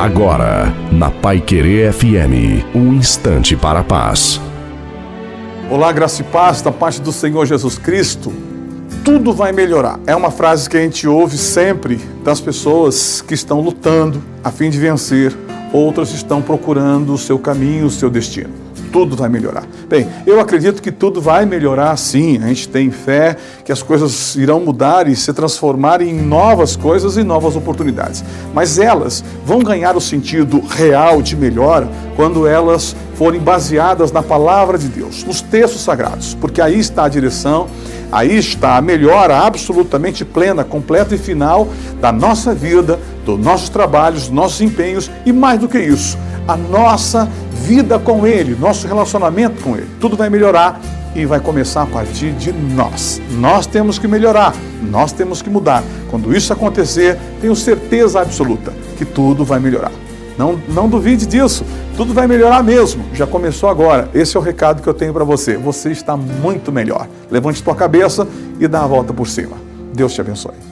Agora, na Pai Querer FM, um instante para a paz. Olá, graça e paz da parte do Senhor Jesus Cristo. Tudo vai melhorar. É uma frase que a gente ouve sempre das pessoas que estão lutando a fim de vencer, outras estão procurando o seu caminho, o seu destino tudo vai melhorar. Bem, eu acredito que tudo vai melhorar sim. A gente tem fé que as coisas irão mudar e se transformar em novas coisas e novas oportunidades. Mas elas vão ganhar o sentido real de melhora quando elas forem baseadas na palavra de Deus, nos textos sagrados, porque aí está a direção, aí está a melhora absolutamente plena, completa e final da nossa vida, dos nossos trabalhos, dos nossos empenhos e mais do que isso, a nossa vida com Ele, nosso relacionamento com Ele. Tudo vai melhorar e vai começar a partir de nós. Nós temos que melhorar, nós temos que mudar. Quando isso acontecer, tenho certeza absoluta que tudo vai melhorar. Não, não duvide disso, tudo vai melhorar mesmo. Já começou agora. Esse é o recado que eu tenho para você. Você está muito melhor. Levante tua cabeça e dá a volta por cima. Deus te abençoe.